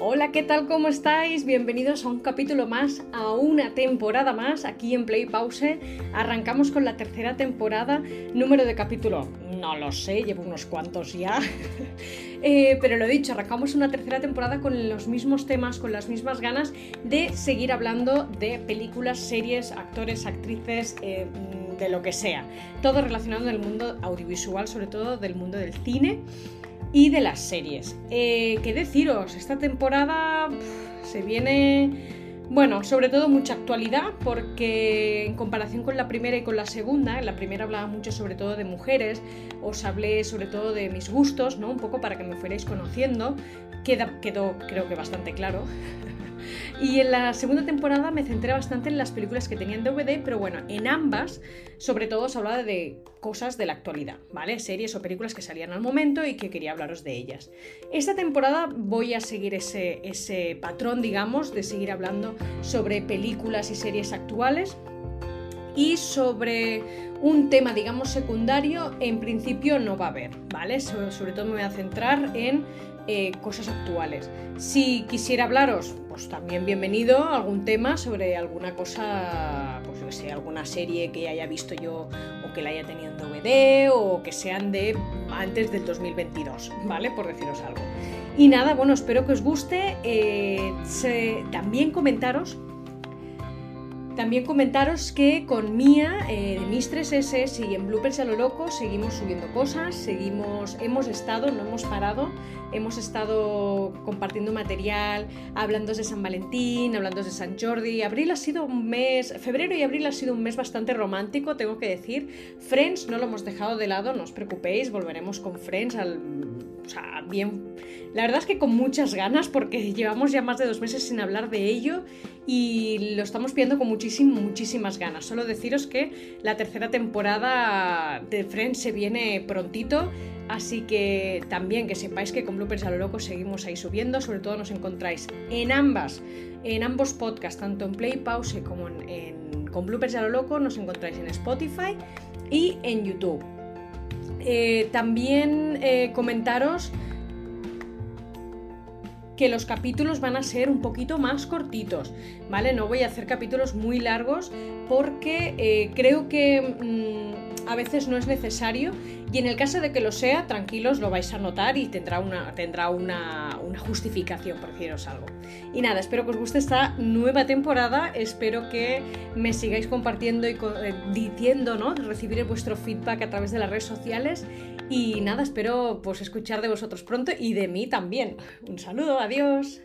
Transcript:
Hola, ¿qué tal? ¿Cómo estáis? Bienvenidos a un capítulo más, a una temporada más aquí en Play Pause. Arrancamos con la tercera temporada, número de capítulo, no lo sé, llevo unos cuantos ya. Eh, pero lo he dicho, arrancamos una tercera temporada con los mismos temas, con las mismas ganas de seguir hablando de películas, series, actores, actrices, eh, de lo que sea. Todo relacionado en el mundo audiovisual, sobre todo del mundo del cine y de las series. Eh, ¿Qué deciros? Esta temporada se viene... Bueno, sobre todo mucha actualidad porque en comparación con la primera y con la segunda, en la primera hablaba mucho sobre todo de mujeres, os hablé sobre todo de mis gustos, ¿no? Un poco para que me fuerais conociendo, Queda, quedó creo que bastante claro. Y en la segunda temporada me centré bastante en las películas que tenían DVD, pero bueno, en ambas, sobre todo se hablaba de cosas de la actualidad, ¿vale? Series o películas que salían al momento y que quería hablaros de ellas. Esta temporada voy a seguir ese, ese patrón, digamos, de seguir hablando sobre películas y series actuales y sobre un tema, digamos, secundario, en principio no va a haber, ¿vale? sobre todo me voy a centrar en eh, cosas actuales. Si quisiera hablaros, pues también bienvenido a algún tema sobre alguna cosa, pues yo sé, alguna serie que haya visto yo o que la haya tenido en DVD o que sean de antes del 2022, ¿vale? Por deciros algo. Y nada, bueno, espero que os guste. Eh, también comentaros también comentaros que con Mía, eh, de S y en Bloopers a lo loco, seguimos subiendo cosas, seguimos, hemos estado, no hemos parado, hemos estado compartiendo material, hablando de San Valentín, hablando de San Jordi. Abril ha sido un mes, febrero y abril ha sido un mes bastante romántico, tengo que decir. Friends no lo hemos dejado de lado, no os preocupéis, volveremos con Friends al o sea, bien. La verdad es que con muchas ganas, porque llevamos ya más de dos meses sin hablar de ello y lo estamos viendo con muchísimas, muchísimas ganas. Solo deciros que la tercera temporada de Friends se viene prontito. Así que también que sepáis que con Bloopers a lo loco seguimos ahí subiendo, sobre todo nos encontráis en ambas, en ambos podcasts, tanto en Play Pause como en, con Bloopers a lo loco, nos encontráis en Spotify y en YouTube. Eh, también eh, comentaros que los capítulos van a ser un poquito más cortitos, ¿vale? No voy a hacer capítulos muy largos porque eh, creo que mm, a veces no es necesario y en el caso de que lo sea, tranquilos, lo vais a notar y tendrá una, tendrá una, justificación, por deciros algo. Y nada, espero que os guste esta nueva temporada, espero que me sigáis compartiendo y eh, diciendo, ¿no? Recibir vuestro feedback a través de las redes sociales y nada, espero pues escuchar de vosotros pronto y de mí también. Un saludo, adiós.